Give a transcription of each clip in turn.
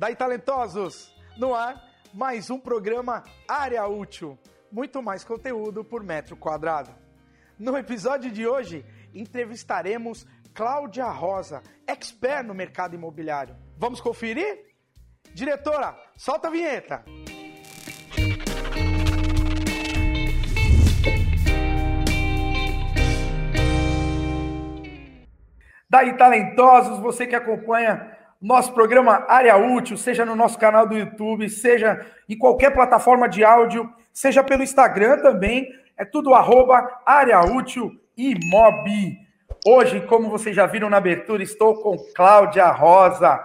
Daí, talentosos, no ar, mais um programa Área Útil. Muito mais conteúdo por metro quadrado. No episódio de hoje, entrevistaremos Cláudia Rosa, expert no mercado imobiliário. Vamos conferir? Diretora, solta a vinheta! Daí, talentosos, você que acompanha nosso programa Área Útil, seja no nosso canal do YouTube, seja em qualquer plataforma de áudio, seja pelo Instagram também, é tudo arroba Área Útil Imob. Hoje, como vocês já viram na abertura, estou com Cláudia Rosa,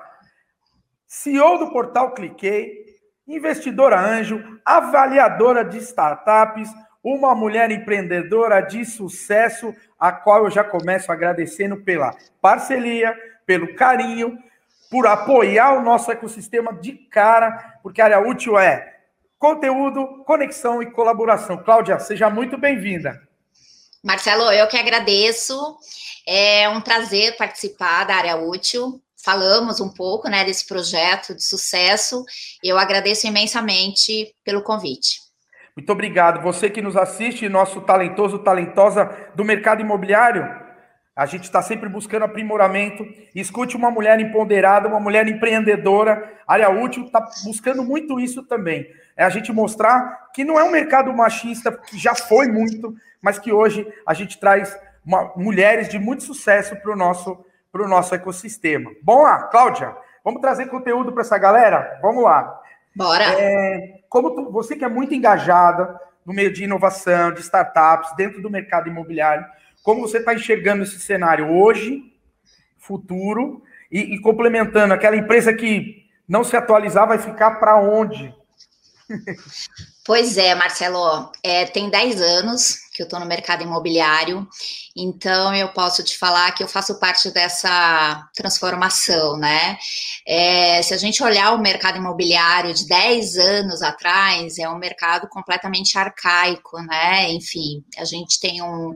CEO do portal Cliquei, investidora anjo, avaliadora de startups, uma mulher empreendedora de sucesso, a qual eu já começo agradecendo pela parceria, pelo carinho, por apoiar o nosso ecossistema de cara, porque a área útil é conteúdo, conexão e colaboração. Cláudia, seja muito bem-vinda. Marcelo, eu que agradeço. É um prazer participar da área útil. Falamos um pouco né, desse projeto de sucesso. Eu agradeço imensamente pelo convite. Muito obrigado. Você que nos assiste, nosso talentoso, talentosa do mercado imobiliário, a gente está sempre buscando aprimoramento. Escute uma mulher empoderada, uma mulher empreendedora. Área útil está buscando muito isso também. É a gente mostrar que não é um mercado machista, que já foi muito, mas que hoje a gente traz uma, mulheres de muito sucesso para o nosso, nosso ecossistema. Bom lá, Cláudia, vamos trazer conteúdo para essa galera? Vamos lá. Bora! É, como tu, você que é muito engajada no meio de inovação, de startups, dentro do mercado imobiliário, como você está enxergando esse cenário hoje, futuro, e, e, complementando, aquela empresa que não se atualizar vai ficar para onde? Pois é, Marcelo, é, tem 10 anos que eu estou no mercado imobiliário, então eu posso te falar que eu faço parte dessa transformação, né? É, se a gente olhar o mercado imobiliário de 10 anos atrás, é um mercado completamente arcaico, né? Enfim, a gente tem um,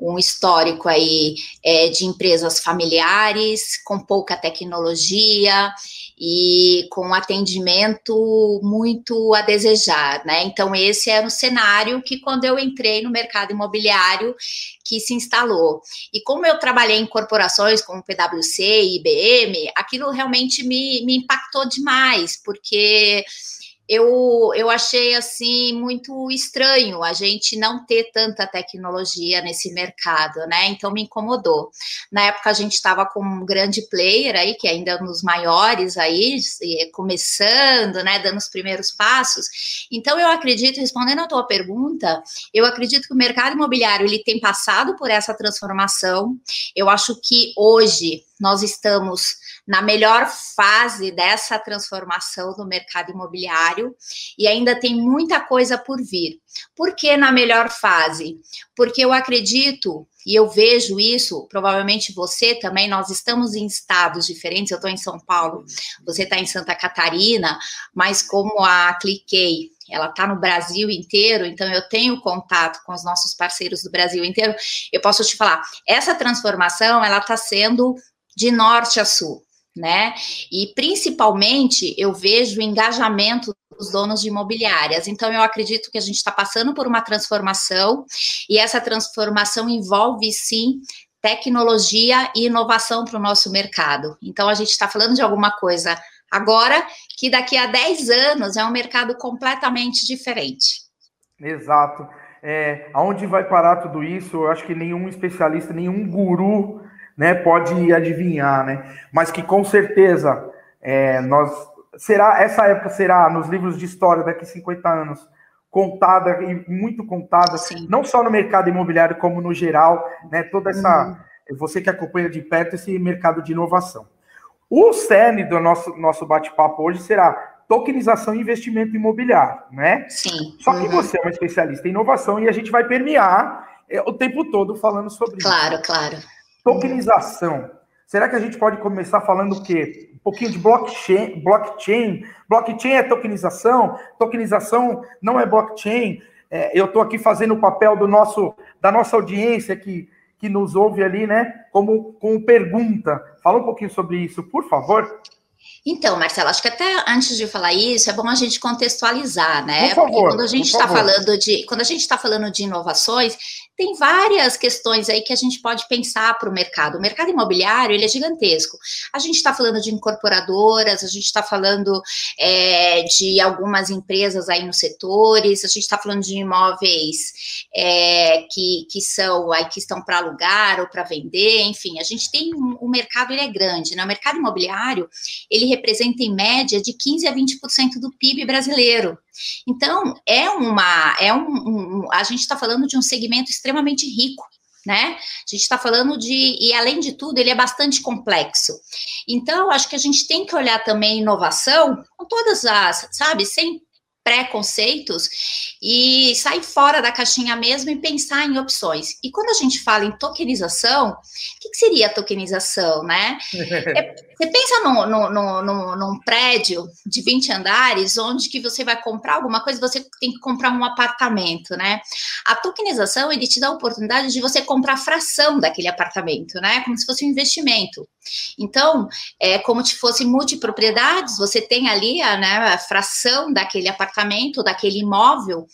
um histórico aí é, de empresas familiares, com pouca tecnologia e com atendimento muito a desejar, né? Então, esse era o cenário que, quando eu entrei no mercado imobiliário, que se instalou. E como eu trabalhei em corporações como PwC e IBM, aquilo realmente me, me impactou demais, porque eu, eu achei assim muito estranho a gente não ter tanta tecnologia nesse mercado, né? Então me incomodou. Na época a gente estava com um grande player aí, que ainda é um dos maiores aí, começando, né? Dando os primeiros passos. Então eu acredito, respondendo a tua pergunta, eu acredito que o mercado imobiliário ele tem passado por essa transformação. Eu acho que hoje nós estamos na melhor fase dessa transformação do mercado imobiliário e ainda tem muita coisa por vir. Por que na melhor fase? Porque eu acredito e eu vejo isso, provavelmente você também, nós estamos em estados diferentes. Eu estou em São Paulo, você está em Santa Catarina, mas como a Cliquei ela está no Brasil inteiro, então eu tenho contato com os nossos parceiros do Brasil inteiro, eu posso te falar, essa transformação, ela está sendo de norte a sul né? E principalmente eu vejo o engajamento dos donos de imobiliárias. Então, eu acredito que a gente está passando por uma transformação e essa transformação envolve sim tecnologia e inovação para o nosso mercado. Então, a gente está falando de alguma coisa agora que daqui a 10 anos é um mercado completamente diferente. Exato. É, aonde vai parar tudo isso? Eu acho que nenhum especialista, nenhum guru né, pode adivinhar, né? Mas que com certeza é, nós será essa época será nos livros de história daqui 50 anos contada e muito contada, Sim. não só no mercado imobiliário como no geral, né? Toda essa uhum. você que acompanha de perto esse mercado de inovação. O cerne do nosso nosso bate-papo hoje será tokenização e investimento imobiliário, né? Sim. Só que uhum. você é uma especialista em inovação e a gente vai permear é, o tempo todo falando sobre claro, isso. Claro, claro. Tokenização. Será que a gente pode começar falando o quê? Um pouquinho de blockchain. Blockchain, blockchain é tokenização. Tokenização não é blockchain. É, eu estou aqui fazendo o papel do nosso, da nossa audiência que, que nos ouve ali, né? Como, como pergunta. Fala um pouquinho sobre isso, por favor. Então, Marcela, acho que até antes de falar isso, é bom a gente contextualizar, né? Por favor, Porque quando a gente está falando de quando a gente está falando de inovações, tem várias questões aí que a gente pode pensar para o mercado. O mercado imobiliário ele é gigantesco. A gente está falando de incorporadoras, a gente está falando é, de algumas empresas aí nos setores, a gente está falando de imóveis é, que, que são aí que estão para alugar ou para vender, enfim, a gente tem o mercado ele é grande, né? O mercado imobiliário ele representa em média de 15 a 20% do PIB brasileiro. Então, é uma, é um, um a gente está falando de um segmento extremamente rico, né? A gente está falando de, e além de tudo, ele é bastante complexo. Então, acho que a gente tem que olhar também inovação com todas as, sabe, sem preconceitos e sair fora da caixinha mesmo e pensar em opções. E quando a gente fala em tokenização, o que, que seria tokenização, né? é, você pensa no, no, no, num prédio de 20 andares, onde que você vai comprar alguma coisa, você tem que comprar um apartamento, né? A tokenização, ele te dá a oportunidade de você comprar fração daquele apartamento, né? Como se fosse um investimento. Então, é como se fosse multipropriedades, você tem ali a, né, a fração daquele apartamento, daquele imóvel,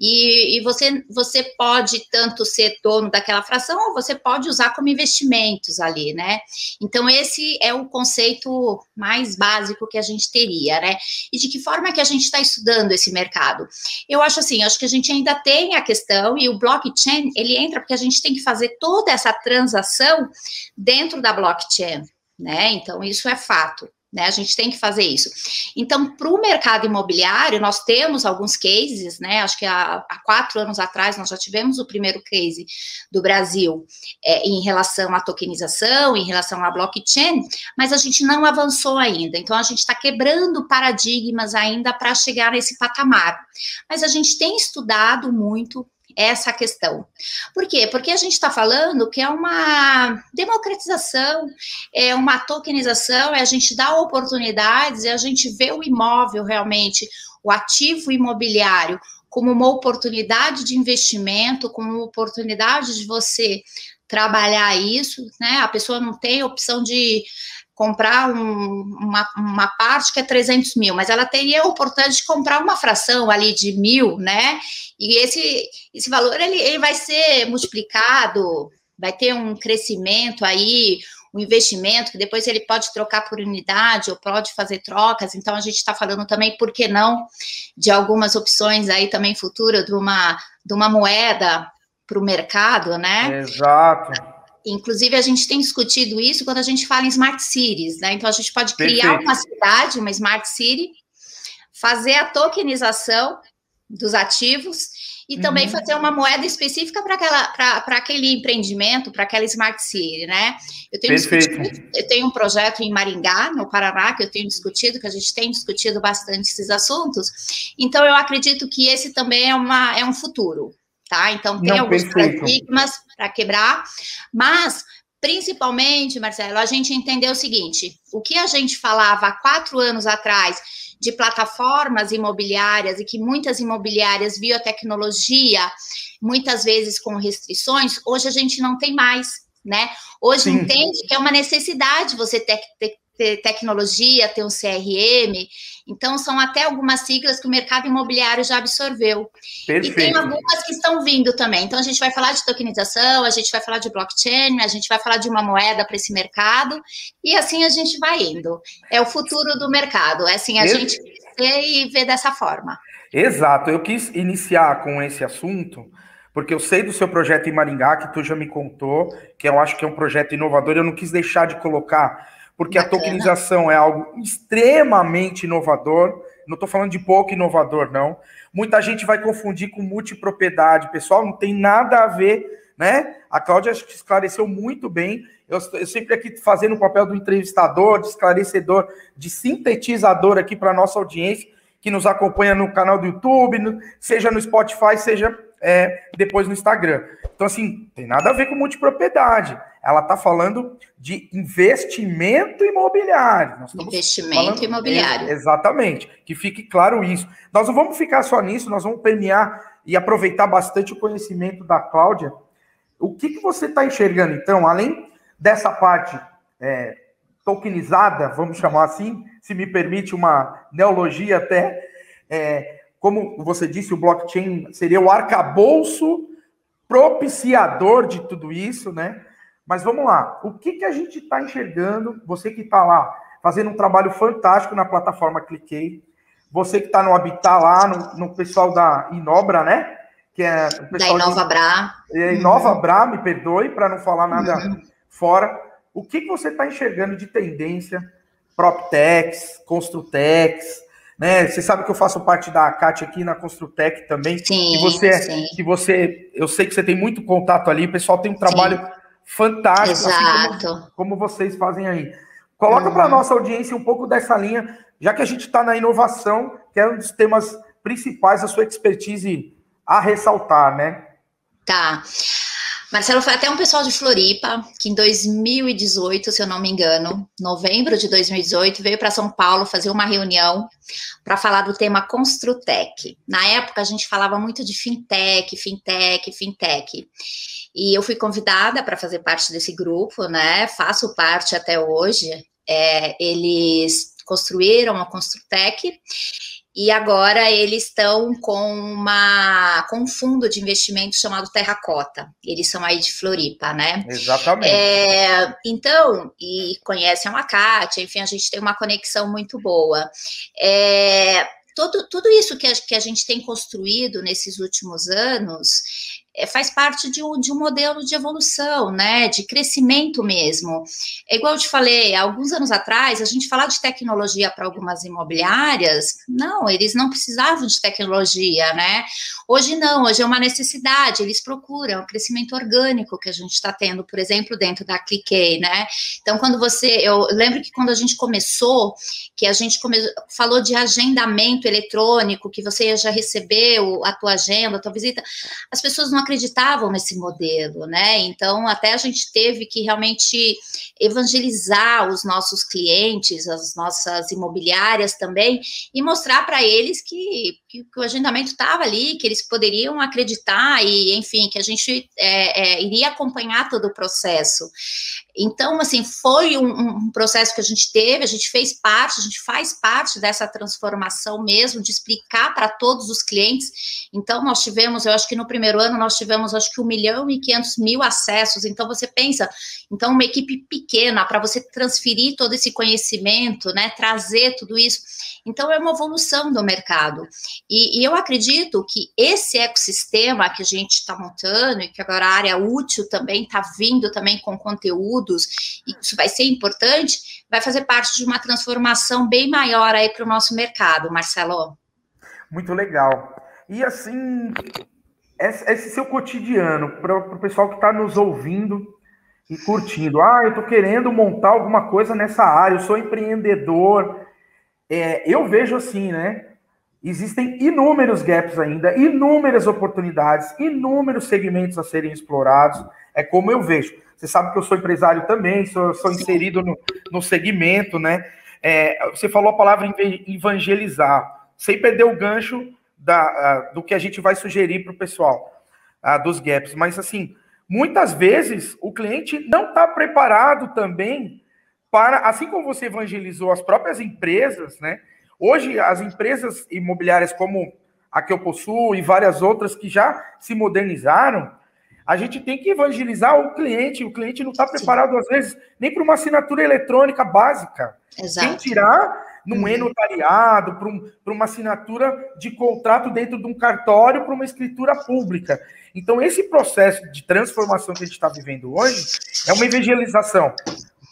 e, e, você, você pode tanto ser dono daquela fração, ou você pode usar como investimentos ali, né? Então, esse é o conceito mais básico que a gente teria, né? E de que forma que a gente está estudando esse mercado? Eu acho assim, acho que a gente ainda tem a questão, e o blockchain, ele entra porque a gente tem que fazer toda essa transação dentro da blockchain né? Então, isso é fato. Né, a gente tem que fazer isso. Então, para o mercado imobiliário, nós temos alguns cases, né? Acho que há, há, quatro anos atrás nós já tivemos o primeiro case do Brasil é, em relação à tokenização, em relação à blockchain, mas a gente não avançou ainda. Então, a gente está quebrando paradigmas ainda para chegar nesse patamar. Mas a gente tem estudado muito essa questão. Por quê? Porque a gente está falando que é uma democratização, é uma tokenização, é a gente dar oportunidades, é a gente ver o imóvel realmente, o ativo imobiliário, como uma oportunidade de investimento, como uma oportunidade de você trabalhar isso, né? A pessoa não tem opção de comprar um, uma, uma parte que é 300 mil, mas ela teria a oportunidade de comprar uma fração ali de mil, né? E esse, esse valor ele, ele vai ser multiplicado, vai ter um crescimento aí, um investimento que depois ele pode trocar por unidade ou pode fazer trocas. Então a gente está falando também, por que não, de algumas opções aí também futuras de uma, de uma moeda para o mercado, né? Exato. Inclusive, a gente tem discutido isso quando a gente fala em smart cities, né? Então, a gente pode criar Perfeito. uma cidade, uma smart city, fazer a tokenização dos ativos e uhum. também fazer uma moeda específica para aquele empreendimento, para aquela smart city, né? Eu tenho, eu tenho um projeto em Maringá, no Paraná, que eu tenho discutido, que a gente tem discutido bastante esses assuntos. Então, eu acredito que esse também é, uma, é um futuro, tá? Então, tem Não, alguns perfeito. paradigmas para quebrar, mas principalmente, Marcelo, a gente entendeu o seguinte: o que a gente falava há quatro anos atrás de plataformas imobiliárias e que muitas imobiliárias biotecnologia, muitas vezes com restrições, hoje a gente não tem mais, né? Hoje Sim. entende que é uma necessidade você ter, ter, ter tecnologia, ter um CRM. Então, são até algumas siglas que o mercado imobiliário já absorveu. Perfeito. E tem algumas que estão vindo também. Então, a gente vai falar de tokenização, a gente vai falar de blockchain, a gente vai falar de uma moeda para esse mercado, e assim a gente vai indo. É o futuro do mercado. É assim, a gente vê e vê dessa forma. Exato. Eu quis iniciar com esse assunto porque eu sei do seu projeto em Maringá, que tu já me contou, que eu acho que é um projeto inovador, eu não quis deixar de colocar porque Bacana. a tokenização é algo extremamente inovador. Não estou falando de pouco inovador, não. Muita gente vai confundir com multipropriedade. Pessoal, não tem nada a ver, né? A Cláudia esclareceu muito bem. Eu, eu sempre aqui fazendo o papel do entrevistador, de esclarecedor, de sintetizador aqui para a nossa audiência, que nos acompanha no canal do YouTube, no, seja no Spotify, seja é, depois no Instagram. Então, assim, tem nada a ver com multipropriedade. Ela está falando de investimento imobiliário. investimento falando, imobiliário. exatamente. Que fique claro isso. Nós não vamos ficar só nisso, nós vamos permear e aproveitar bastante o conhecimento da Cláudia. O que, que você está enxergando, então, além dessa parte é, tokenizada, vamos chamar assim, se me permite uma neologia até, é, como você disse, o blockchain seria o arcabouço propiciador de tudo isso, né? Mas vamos lá, o que, que a gente está enxergando? Você que está lá fazendo um trabalho fantástico na plataforma Cliquei, você que está no Habitat lá, no, no, pessoal da Inobra, né? Que é o pessoal da Inova de, Bra. É, Inova uhum. Bra, me perdoe para não falar nada uhum. fora. O que, que você está enxergando de tendência? PropTechs, Construtex, né? Você sabe que eu faço parte da ACAT aqui na Construtec também. Sim, e você, sim. que você, eu sei que você tem muito contato ali, o pessoal tem um trabalho sim. Fantástico, assim como, como, vocês fazem aí. Coloca uhum. para nossa audiência um pouco dessa linha, já que a gente está na inovação, que é um dos temas principais da sua expertise a ressaltar, né? Tá. Marcelo, foi até um pessoal de Floripa que em 2018, se eu não me engano, novembro de 2018, veio para São Paulo fazer uma reunião para falar do tema Construtec. Na época a gente falava muito de fintech, fintech, fintech. E eu fui convidada para fazer parte desse grupo, né? Faço parte até hoje. É, eles construíram a Construtec e agora eles estão com uma com um fundo de investimento chamado Terracota. Eles são aí de Floripa, né? Exatamente. É, então, e conhecem a Kátia, enfim, a gente tem uma conexão muito boa. É, todo, tudo isso que a, que a gente tem construído nesses últimos anos é, faz parte de um, de um modelo de evolução, né, de crescimento mesmo. É igual eu te falei, alguns anos atrás, a gente falava de tecnologia para algumas imobiliárias, não, eles não precisavam de tecnologia, né? Hoje não, hoje é uma necessidade, eles procuram o crescimento orgânico que a gente está tendo, por exemplo, dentro da Cliquei, né? Então, quando você, eu lembro que quando a gente começou, que a gente come, falou de agendamento eletrônico, que você já recebeu a tua agenda, a tua visita, as pessoas não acreditavam nesse modelo, né? Então, até a gente teve que realmente evangelizar os nossos clientes, as nossas imobiliárias também, e mostrar para eles que, que, o agendamento estava ali, que eles poderiam acreditar e, enfim, que a gente é, é, iria acompanhar todo o processo. Então, assim, foi um, um, processo que a gente teve, a gente fez parte, a gente faz parte dessa transformação mesmo, de explicar para todos os clientes. Então, nós tivemos, eu acho que no primeiro ano, nós tivemos, acho que 1 milhão e 500 mil acessos. Então, você pensa, então, uma equipe pequena, para você transferir todo esse conhecimento, né, trazer tudo isso. Então, é uma evolução do mercado. E, e eu acredito que esse ecossistema que a gente está montando, e que agora a área útil também está vindo também com conteúdo, estudos, e isso vai ser importante, vai fazer parte de uma transformação bem maior aí para o nosso mercado, Marcelo. Muito legal. E assim, esse seu cotidiano, para o pessoal que está nos ouvindo e curtindo, ah, eu estou querendo montar alguma coisa nessa área, eu sou empreendedor. É, eu vejo assim, né? Existem inúmeros gaps ainda, inúmeras oportunidades, inúmeros segmentos a serem explorados. É como eu vejo. Você sabe que eu sou empresário também, sou, sou inserido no, no segmento, né? É, você falou a palavra evangelizar, sem perder o gancho da, do que a gente vai sugerir para o pessoal, dos gaps. Mas, assim, muitas vezes o cliente não está preparado também para, assim como você evangelizou as próprias empresas, né? Hoje, as empresas imobiliárias como a que eu possuo e várias outras que já se modernizaram, a gente tem que evangelizar o cliente. O cliente não está preparado, às vezes, nem para uma assinatura eletrônica básica. Exato. Quem tirar num uhum. e-notariado, para um, uma assinatura de contrato dentro de um cartório, para uma escritura pública. Então, esse processo de transformação que a gente está vivendo hoje é uma evangelização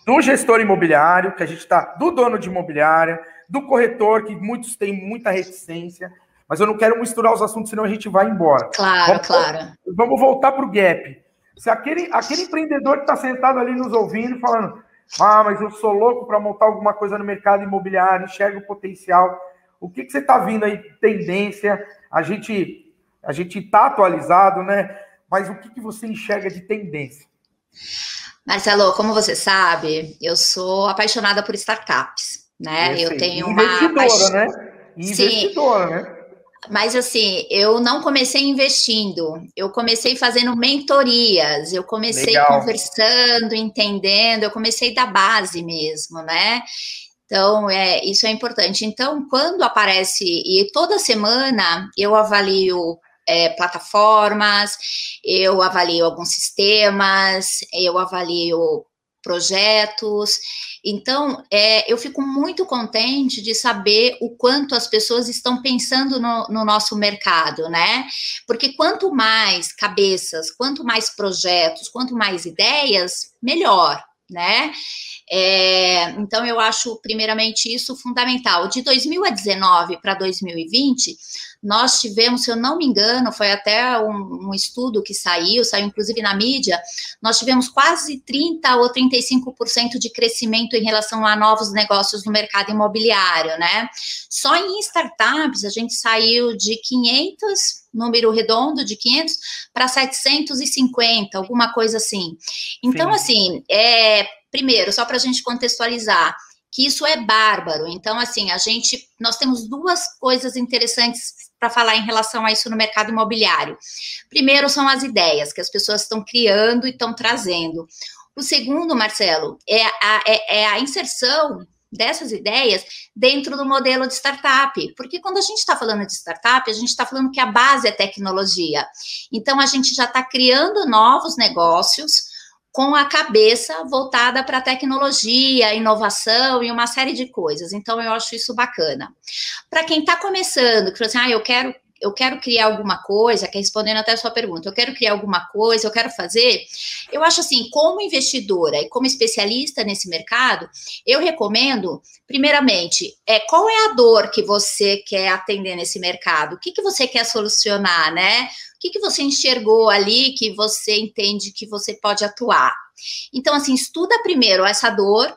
do gestor imobiliário, que a gente está, do dono de imobiliária, do corretor, que muitos têm muita reticência, mas eu não quero misturar os assuntos, senão a gente vai embora. Claro, vamos, claro. Vamos voltar para o gap. Se aquele, aquele empreendedor que está sentado ali nos ouvindo, falando, ah, mas eu sou louco para montar alguma coisa no mercado imobiliário, enxerga o potencial. O que, que você está vindo aí? Tendência? A gente a gente está atualizado, né? Mas o que, que você enxerga de tendência? Marcelo, como você sabe, eu sou apaixonada por startups, né? eu tenho uma investidora, né? Investidora, Sim. né? Mas assim, eu não comecei investindo, eu comecei fazendo mentorias, eu comecei Legal. conversando, entendendo, eu comecei da base mesmo, né? Então, é, isso é importante. Então, quando aparece, e toda semana eu avalio é, plataformas, eu avalio alguns sistemas, eu avalio projetos. Então, é, eu fico muito contente de saber o quanto as pessoas estão pensando no, no, nosso mercado, né? Porque quanto mais cabeças, quanto mais projetos, quanto mais ideias, melhor, né? É, então, eu acho, primeiramente, isso fundamental. De 2019 para 2020, nós tivemos, se eu não me engano, foi até um, um, estudo que saiu, saiu inclusive na mídia, nós tivemos quase 30 ou 35% de crescimento em relação a novos negócios no mercado imobiliário, né? Só em startups a gente saiu de 500 número redondo de 500 para 750, alguma coisa assim. Então, Sim. assim, é, primeiro, só para a gente contextualizar, que isso é bárbaro. Então, assim, a gente, nós temos duas coisas interessantes para falar em relação a isso no mercado imobiliário. Primeiro são as ideias que as pessoas estão criando e estão trazendo. O segundo, Marcelo, é a, é, é a inserção dessas ideias dentro do modelo de startup. Porque quando a gente está falando de startup, a gente está falando que a base é tecnologia. Então, a gente já está criando novos negócios com a cabeça voltada para tecnologia, inovação e uma série de coisas. Então, eu acho isso bacana. Para quem está começando, que falou assim, ah, eu quero eu quero criar alguma coisa, que respondendo até a sua pergunta, eu quero criar alguma coisa, eu quero fazer. Eu acho assim, como investidora e como especialista nesse mercado, eu recomendo, primeiramente, é qual é a dor que você quer atender nesse mercado? O que, que você quer solucionar, né? que, que você enxergou ali que você entende que você pode atuar? Então, assim, estuda primeiro essa dor,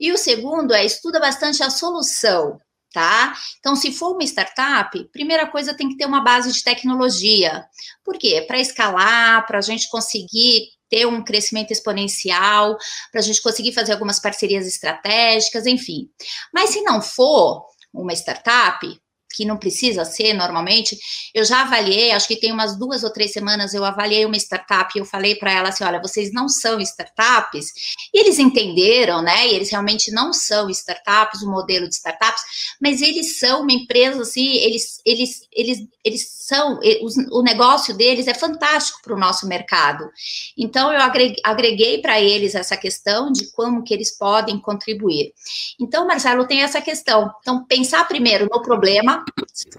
e o segundo é estuda bastante a solução, tá? Então, se for uma startup, primeira coisa tem que ter uma base de tecnologia. Por quê? Para escalar, para a gente conseguir ter um crescimento exponencial, para a gente conseguir fazer algumas parcerias estratégicas, enfim. Mas se não for uma startup, que não precisa ser normalmente. Eu já avaliei, acho que tem umas duas ou três semanas, eu avaliei uma startup e eu falei para ela assim: olha, vocês não são startups. E eles entenderam, né? E eles realmente não são startups, o modelo de startups, mas eles são uma empresa assim, eles, eles, eles, eles são, o negócio deles é fantástico para o nosso mercado. Então, eu agreguei, agreguei para eles essa questão de como que eles podem contribuir. Então, Marcelo, tem essa questão. Então, pensar primeiro no problema,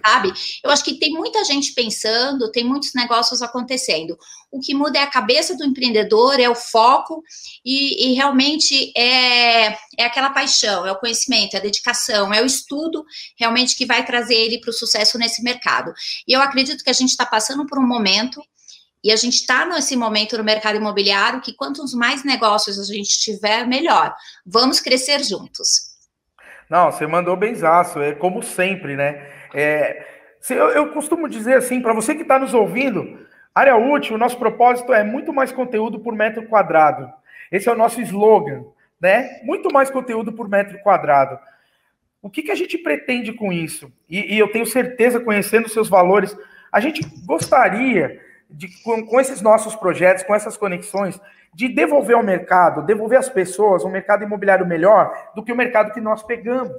sabe? Eu acho que tem muita gente pensando, tem muitos negócios acontecendo. O que muda é a cabeça do empreendedor, é o foco e, e realmente é, é aquela paixão, é o conhecimento, é a dedicação, é o estudo realmente que vai trazer ele para o sucesso nesse mercado. E eu acredito que a gente está passando por um momento e a gente está nesse momento no mercado imobiliário que quantos mais negócios a gente tiver, melhor. Vamos crescer juntos. Não, você mandou benzaço, é como sempre, né? É, eu, eu costumo dizer assim, para você que está nos ouvindo, área útil, o nosso propósito é muito mais conteúdo por metro quadrado. Esse é o nosso slogan, né? Muito mais conteúdo por metro quadrado. O que, que a gente pretende com isso? E, e eu tenho certeza, conhecendo seus valores, a gente gostaria de, com, com esses nossos projetos, com essas conexões, de devolver ao mercado, devolver às pessoas um mercado imobiliário melhor do que o mercado que nós pegamos.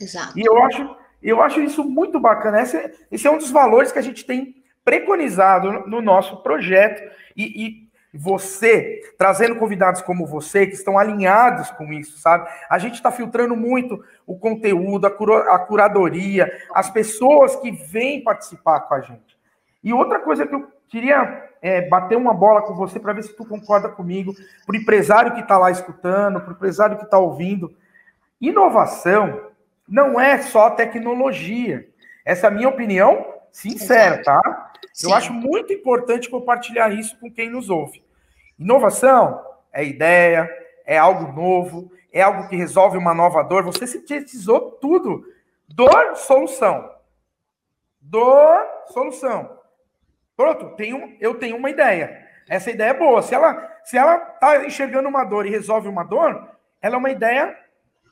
Exato. E eu acho eu acho isso muito bacana. Esse, esse é um dos valores que a gente tem preconizado no nosso projeto. E, e você, trazendo convidados como você, que estão alinhados com isso, sabe? A gente está filtrando muito o conteúdo, a, cura, a curadoria, as pessoas que vêm participar com a gente. E outra coisa que eu queria é, bater uma bola com você para ver se tu concorda comigo, para o empresário que está lá escutando, para o empresário que está ouvindo. Inovação não é só tecnologia. Essa é a minha opinião sincera, tá? Sim. Eu acho muito importante compartilhar isso com quem nos ouve. Inovação é ideia, é algo novo, é algo que resolve uma nova dor. Você sintetizou tudo. Dor, solução. Dor, solução. Pronto, tenho, eu tenho uma ideia. Essa ideia é boa. Se ela se ela está enxergando uma dor e resolve uma dor, ela é uma ideia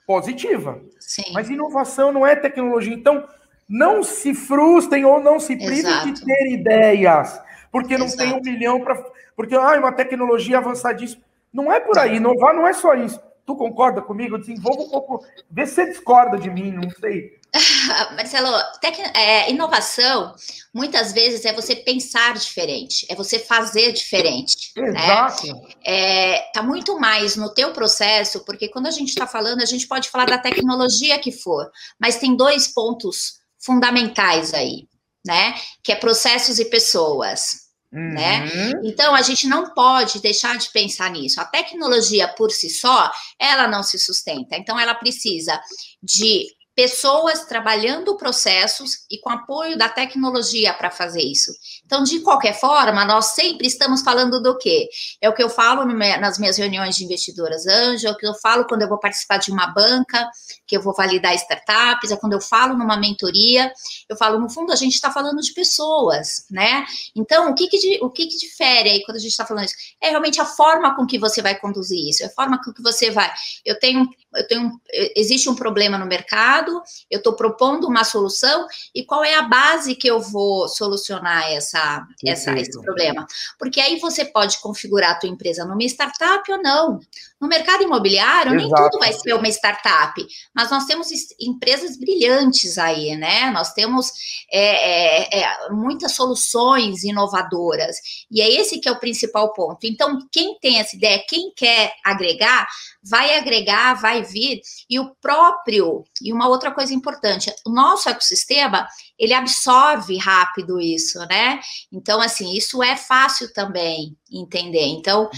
positiva. Sim. Mas inovação não é tecnologia. Então, não se frustrem ou não se privem de ter ideias, porque não Exato. tem um milhão para. Porque ah, uma tecnologia avançadíssima. Não é por aí, inovar não é só isso. Tu concorda comigo? Desenvolva um pouco. Vê se você discorda de mim, não sei. Marcelo, tec... é, inovação muitas vezes é você pensar diferente, é você fazer diferente. Né? Exato. Né? É, tá muito mais no teu processo, porque quando a gente está falando, a gente pode falar da tecnologia que for, mas tem dois pontos fundamentais aí, né? Que é processos e pessoas. Né? Uhum. Né? Então a gente não pode deixar de pensar nisso. A tecnologia por si só, ela não se sustenta. Então ela precisa de pessoas trabalhando processos e com apoio da tecnologia para fazer isso. Então, de qualquer forma, nós sempre estamos falando do quê? É o que eu falo nas minhas reuniões de investidoras anjo, é o que eu falo quando eu vou participar de uma banca, que eu vou validar startups, é quando eu falo numa mentoria, eu falo, no fundo, a gente está falando de pessoas, né? Então, o que que, o que que difere aí quando a gente está falando isso? É realmente a forma com que você vai conduzir isso, é a forma com que você vai. Eu tenho, eu tenho, existe um problema no mercado, eu estou propondo uma solução, e qual é a base que eu vou solucionar essa, essa, esse problema? Porque aí você pode configurar a tua empresa numa startup ou não. No mercado imobiliário, Exato. nem tudo vai ser uma startup, mas nós temos empresas brilhantes aí, né? Nós temos é, é, é, muitas soluções inovadoras, e é esse que é o principal ponto. Então, quem tem essa ideia, quem quer agregar, vai agregar, vai vir, e o próprio, e uma outra coisa importante, o nosso ecossistema, ele absorve rápido isso, né? Então, assim, isso é fácil também entender. Então,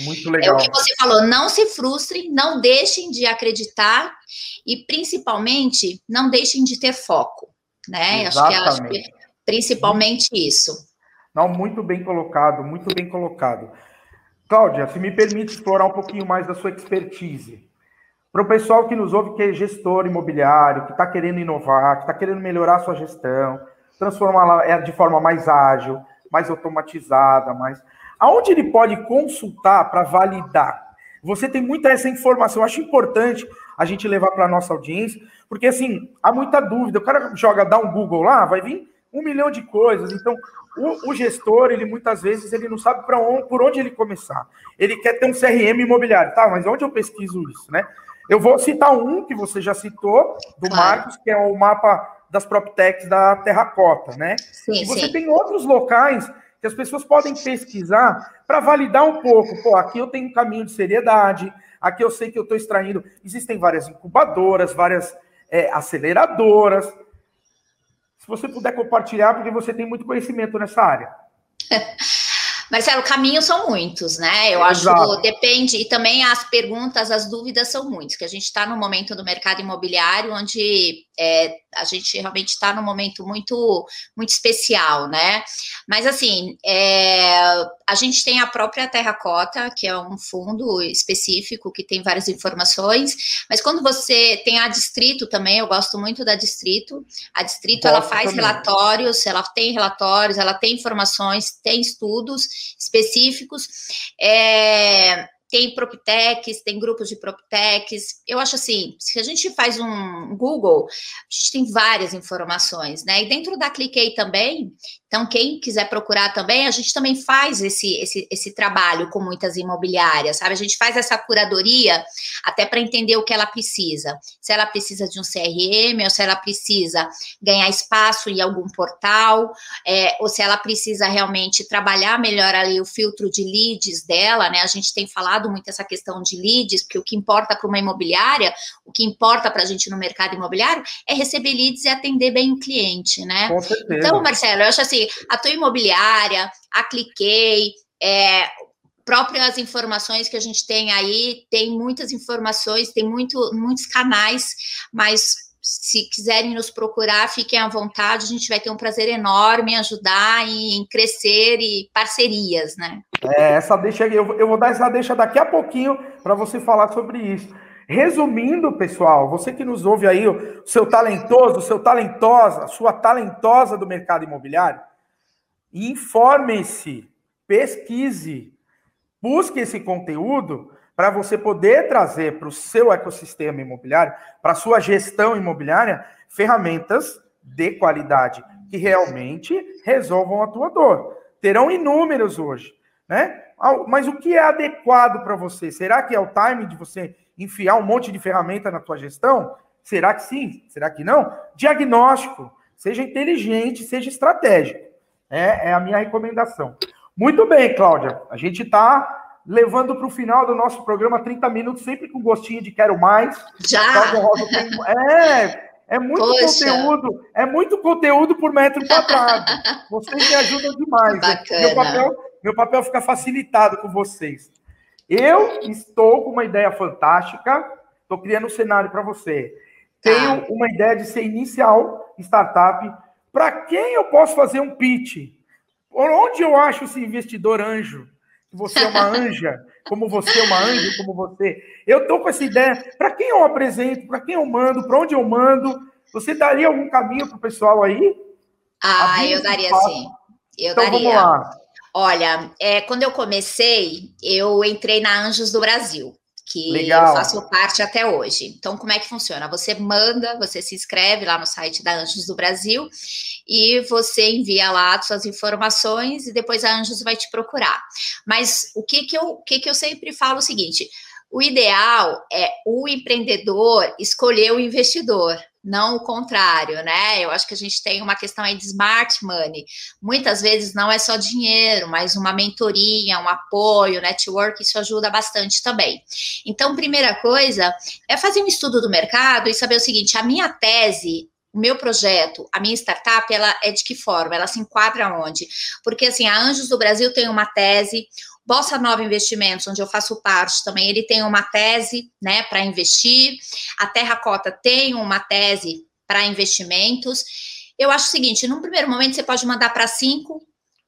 é o que você falou, não se frustrem, não deixem de acreditar e, principalmente, não deixem de ter foco, né? Acho que, acho que principalmente isso. Não, muito bem colocado, muito bem colocado. Cláudia, se me permite explorar um pouquinho mais da sua expertise. Para o pessoal que nos ouve, que é gestor imobiliário, que está querendo inovar, que está querendo melhorar a sua gestão, transformá-la é, de forma mais ágil, mais automatizada, mais. Aonde ele pode consultar para validar? Você tem muita essa informação. Eu acho importante a gente levar para a nossa audiência, porque assim, há muita dúvida. O cara joga, dá um Google lá, vai vir um milhão de coisas. Então, o, o, gestor, ele muitas vezes ele não sabe para onde, por onde ele começar. Ele quer ter um CRM imobiliário, tá? Mas onde eu pesquiso isso, né? Eu vou citar um que você já citou, do claro. Marcos, que é o mapa das PropTechs da Terracota, né? Sim, e você sim. tem outros locais que as pessoas podem pesquisar para validar um pouco. Pô, aqui eu tenho um caminho de seriedade, aqui eu sei que eu estou extraindo. Existem várias incubadoras, várias é, aceleradoras. Se você puder compartilhar, porque você tem muito conhecimento nessa área. Marcelo, caminhos são muitos, né? Eu Exato. acho depende, e também as perguntas, as dúvidas são muitas, que a gente está no momento do mercado imobiliário onde é, a gente realmente está num momento muito, muito especial, né? Mas assim, é, a gente tem a própria Terracota, que é um fundo específico que tem várias informações, mas quando você tem a Distrito também, eu gosto muito da Distrito. A Distrito ela faz também. relatórios, ela tem relatórios, ela tem informações, tem estudos específicos. É, tem proptechs, tem grupos de proptechs. Eu acho assim, se a gente faz um Google, a gente tem várias informações, né? E dentro da Clickei também, então, quem quiser procurar também, a gente também faz esse, esse, esse trabalho com muitas imobiliárias, sabe? A gente faz essa curadoria até para entender o que ela precisa. Se ela precisa de um CRM, ou se ela precisa ganhar espaço em algum portal, é, ou se ela precisa realmente trabalhar melhor ali o filtro de leads dela, né? A gente tem falado muito essa questão de leads, porque o que importa para uma imobiliária, o que importa para a gente no mercado imobiliário é receber leads e atender bem o cliente, né? Com certeza. Então, Marcelo, eu acho assim, assim, a tua imobiliária, a Cliquei, é, próprias informações que a gente tem aí, tem muitas informações, tem muito, muitos canais, mas se quiserem nos procurar, fiquem à vontade, a gente vai ter um prazer enorme em ajudar em crescer e parcerias, né? É, essa deixa eu, eu vou dar essa deixa daqui a pouquinho para você falar sobre isso. Resumindo, pessoal, você que nos ouve aí, o seu talentoso, o seu talentosa, sua talentosa do mercado imobiliário, informe-se, pesquise, busque esse conteúdo para você poder trazer para o seu ecossistema imobiliário, para a sua gestão imobiliária, ferramentas de qualidade, que realmente resolvam a tua dor. Terão inúmeros hoje, né? Mas o que é adequado para você? Será que é o time de você enfiar um monte de ferramenta na tua gestão? Será que sim? Será que não? Diagnóstico. Seja inteligente, seja estratégico. É, é a minha recomendação. Muito bem, Cláudia. A gente está levando para o final do nosso programa 30 minutos, sempre com gostinho de quero mais. Já! É, é muito Poxa. conteúdo, é muito conteúdo por metro quadrado. Vocês me ajudam demais. Bacana. Meu papel, meu papel fica facilitado com vocês. Eu estou com uma ideia fantástica, estou criando um cenário para você. Tenho tá. uma ideia de ser inicial startup. Para quem eu posso fazer um pitch? Por onde eu acho esse investidor anjo? Você é uma anja, como você é uma anja, como você. Eu estou com essa ideia. Para quem eu apresento? Para quem eu mando? Para onde eu mando? Você daria algum caminho para o pessoal aí? Ah, eu daria sim. Eu então, daria. Vamos lá. Olha, é, quando eu comecei, eu entrei na Anjos do Brasil que Legal. eu faço parte até hoje. Então, como é que funciona? Você manda, você se inscreve lá no site da Anjos do Brasil e você envia lá suas informações e depois a Anjos vai te procurar. Mas o que que eu, o que que eu sempre falo é o seguinte, o ideal é o empreendedor escolher o investidor, não o contrário, né? Eu acho que a gente tem uma questão aí de smart money. Muitas vezes não é só dinheiro, mas uma mentoria, um apoio, network, isso ajuda bastante também. Então, primeira coisa é fazer um estudo do mercado e saber o seguinte: a minha tese o meu projeto, a minha startup, ela é de que forma? Ela se enquadra onde? Porque assim, a Anjos do Brasil tem uma tese, Bossa Nova Investimentos, onde eu faço parte também, ele tem uma tese, né, para investir. A Terracota tem uma tese para investimentos. Eu acho o seguinte, num primeiro momento você pode mandar para cinco,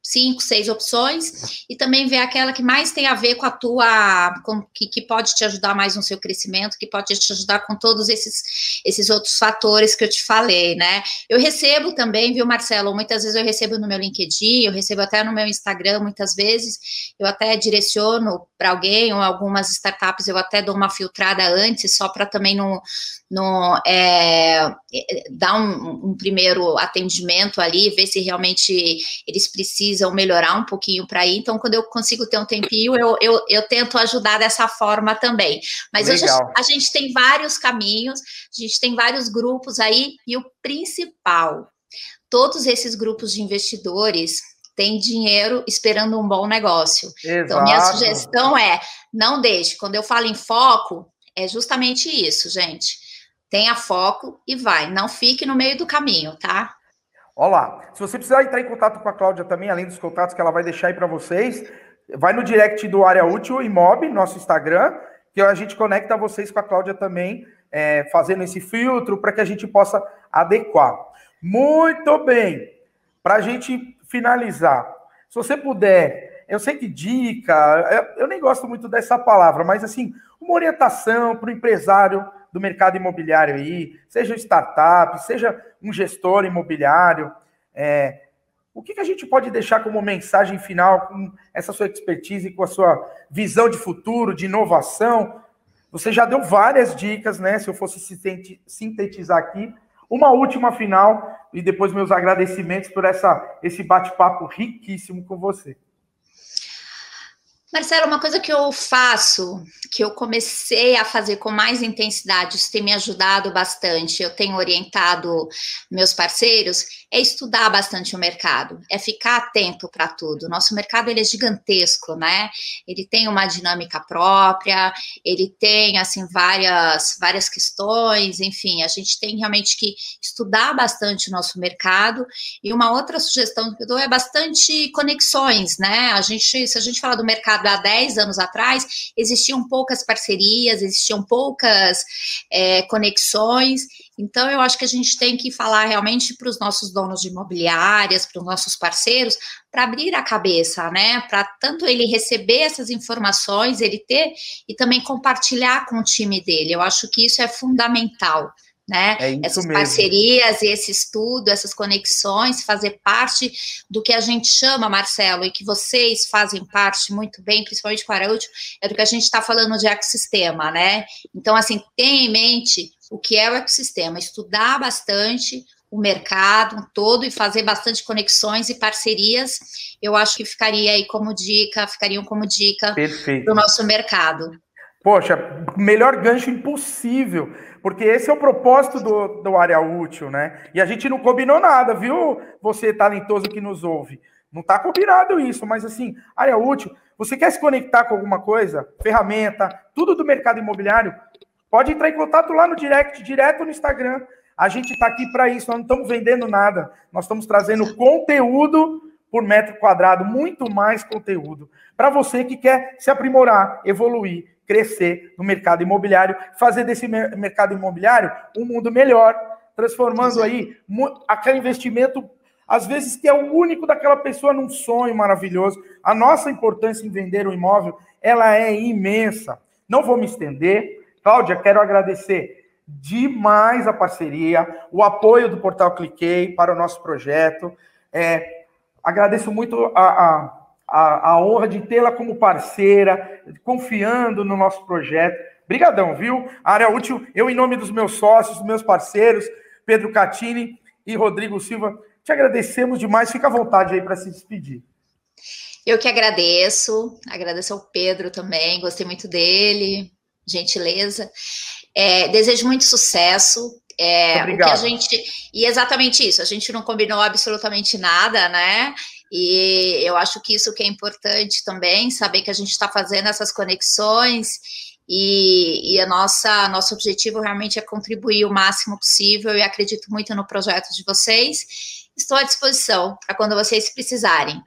cinco, seis opções e também ver aquela que mais tem a ver com a tua, com, que, que pode te ajudar mais no seu crescimento, que pode te ajudar com todos esses, esses outros fatores que eu te falei, né? Eu recebo também, viu, Marcelo? Muitas vezes eu recebo no meu LinkedIn, eu recebo até no meu Instagram, muitas vezes, eu até direciono para alguém ou algumas startups, eu até dou uma filtrada antes, só para também não, não é, dar um, um primeiro atendimento ali, ver se realmente eles precisam precisam melhorar um pouquinho para ir. Então, quando eu consigo ter um tempinho, eu, eu, eu tento ajudar dessa forma também. Mas hoje a gente tem vários caminhos, a gente tem vários grupos aí, e o principal, todos esses grupos de investidores têm dinheiro esperando um bom negócio. Exato. Então, minha sugestão é: não deixe. Quando eu falo em foco, é justamente isso, gente. Tenha foco e vai. Não fique no meio do caminho, tá? Olá. Se você precisar entrar em contato com a Cláudia também, além dos contatos que ela vai deixar aí para vocês, vai no direct do Área Útil e nosso Instagram, que a gente conecta vocês com a Cláudia também, é, fazendo esse filtro para que a gente possa adequar. Muito bem. Para a gente finalizar, se você puder, eu sei que dica, eu nem gosto muito dessa palavra, mas assim, uma orientação para o empresário do mercado imobiliário aí, seja startup, seja um gestor imobiliário. É, o que, que a gente pode deixar como mensagem final com essa sua expertise, com a sua visão de futuro, de inovação? Você já deu várias dicas, né? Se eu fosse sintetizar aqui. Uma última final e depois meus agradecimentos por essa, esse bate-papo riquíssimo com você. Marcelo, uma coisa que eu faço, que eu comecei a fazer com mais intensidade, isso tem me ajudado bastante, eu tenho orientado meus parceiros, é estudar bastante o mercado, é ficar atento para tudo. Nosso mercado ele é gigantesco, né? Ele tem uma dinâmica própria, ele tem assim várias várias questões, enfim, a gente tem realmente que estudar bastante o nosso mercado. E uma outra sugestão que eu dou é bastante conexões, né? A gente, se a gente falar do mercado há 10 anos atrás, existiam poucas parcerias, existiam poucas é, conexões. Então, eu acho que a gente tem que falar realmente para os nossos donos de imobiliárias, para os nossos parceiros, para abrir a cabeça, né? Para tanto ele receber essas informações, ele ter e também compartilhar com o time dele. Eu acho que isso é fundamental né? É essas mesmo. parcerias, esse estudo, essas conexões, fazer parte do que a gente chama, Marcelo, e que vocês fazem parte muito bem, principalmente com a Araújo, é do que a gente está falando de ecossistema, né? Então, assim, tenha em mente o que é o ecossistema, estudar bastante o mercado todo e fazer bastante conexões e parcerias, eu acho que ficaria aí como dica, ficariam como dica para o nosso mercado. Poxa, melhor gancho impossível, porque esse é o propósito do, do área útil, né? E a gente não combinou nada, viu? Você talentoso que nos ouve. Não está combinado isso, mas assim, área útil, você quer se conectar com alguma coisa, ferramenta, tudo do mercado imobiliário, pode entrar em contato lá no direct, direto no Instagram. A gente está aqui para isso, nós não estamos vendendo nada, nós estamos trazendo conteúdo por metro quadrado, muito mais conteúdo, para você que quer se aprimorar, evoluir, crescer no mercado imobiliário, fazer desse mercado imobiliário um mundo melhor, transformando aí aquele investimento às vezes que é o único daquela pessoa num sonho maravilhoso. A nossa importância em vender um imóvel, ela é imensa. Não vou me estender. Cláudia, quero agradecer demais a parceria, o apoio do Portal Cliquei para o nosso projeto. É, agradeço muito a, a, a, honra de tê-la como parceira, confiando no nosso projeto. Obrigadão, viu? Área útil, eu, em nome dos meus sócios, meus parceiros, Pedro Catini e Rodrigo Silva, te agradecemos demais. Fica à vontade aí para se despedir. Eu que agradeço, agradeço ao Pedro também, gostei muito dele, gentileza. É, desejo muito sucesso. É, o que a gente e exatamente isso, a gente não combinou absolutamente nada, né? E eu acho que isso que é importante também, saber que a gente está fazendo essas conexões e, e, a nossa nosso objetivo realmente é contribuir o máximo possível e acredito muito no projeto de vocês Estou à disposição para quando vocês precisarem.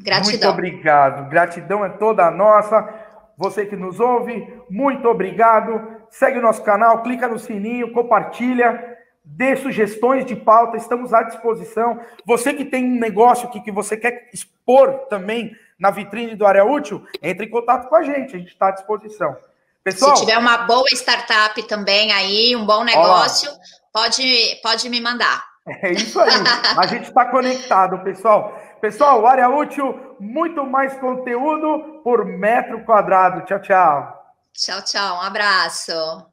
Gratidão. Muito obrigado. Gratidão é toda nossa. Você que nos ouve, muito obrigado. Segue o nosso canal, clica no sininho, compartilha, dê sugestões de pauta, estamos à disposição. Você que tem um negócio que, que você quer expor também na vitrine do Área Útil, entre em contato com a gente, a gente está à disposição. Pessoal, Se tiver uma boa startup também aí, um bom negócio, pode, pode me mandar. É isso aí. A gente está conectado, pessoal. Pessoal, área útil, muito mais conteúdo por metro quadrado. Tchau, tchau. Tchau, tchau. Um abraço.